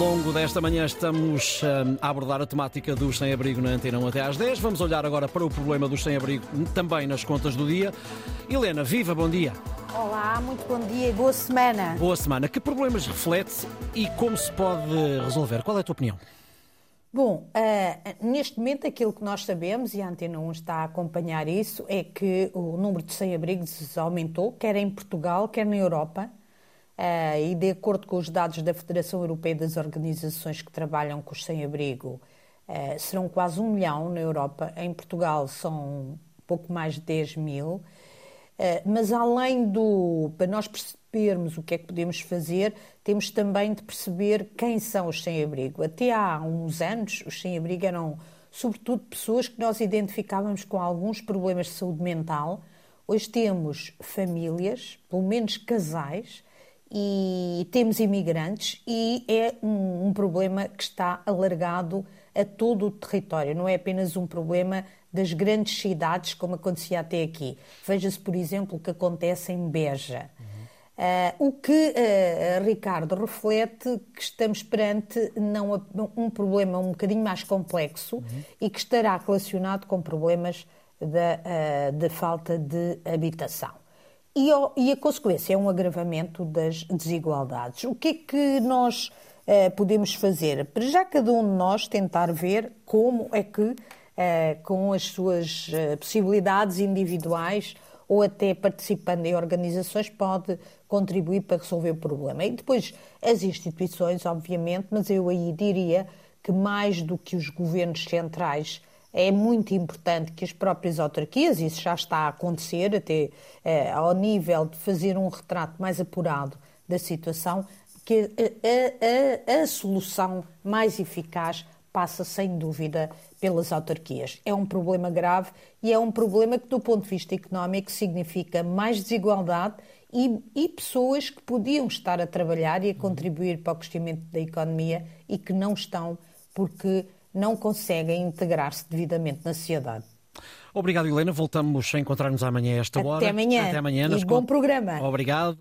longo desta manhã estamos hum, a abordar a temática dos sem-abrigo na Antena 1 até às 10. Vamos olhar agora para o problema dos sem-abrigo também nas contas do dia. Helena, viva, bom dia. Olá, muito bom dia e boa semana. Boa semana. Que problemas reflete e como se pode resolver? Qual é a tua opinião? Bom, uh, neste momento aquilo que nós sabemos, e a Antena 1 está a acompanhar isso, é que o número de sem-abrigos aumentou, quer em Portugal, quer na Europa. Uh, e de acordo com os dados da Federação Europeia das Organizações que trabalham com os sem-abrigo, uh, serão quase um milhão na Europa. Em Portugal são pouco mais de 10 mil. Uh, mas além do. para nós percebermos o que é que podemos fazer, temos também de perceber quem são os sem-abrigo. Até há uns anos, os sem-abrigo eram, sobretudo, pessoas que nós identificávamos com alguns problemas de saúde mental. Hoje temos famílias, pelo menos casais e temos imigrantes e é um, um, problema que está alargado a todo o território, não é apenas um problema das grandes cidades como acontecia até aqui. Veja-se, por exemplo, o que acontece em Beja. Uh, o que, uh, Ricardo, reflete que estamos perante não, um problema um bocadinho mais complexo uhum. e que estará relacionado com problemas da, uh, da falta de habitação. E, e, a consequência é um agravamento das desigualdades. O que é que nós eh, podemos fazer? Para já cada um de nós tentar ver como é que, eh, com as suas eh, possibilidades individuais ou até participando em organizações, pode contribuir para resolver o problema. E depois as instituições, obviamente, mas eu aí diria que mais do que os governos centrais é muito importante que as próprias autarquias, isso já está a acontecer, até eh, ao nível de fazer um retrato mais apurado da situação, que a, a, a, solução mais eficaz passa sem dúvida pelas autarquias. É um problema grave e é um problema que, do ponto de vista económico, significa mais desigualdade e, e pessoas que podiam estar a trabalhar e a contribuir para o crescimento da economia e que não estão porque não conseguem integrar-se devidamente na sociedade. Obrigado, Helena. Voltamos a encontrar-nos amanhã a esta Até hora. Amanhã. Até amanhã. E bom programa. Obrigado.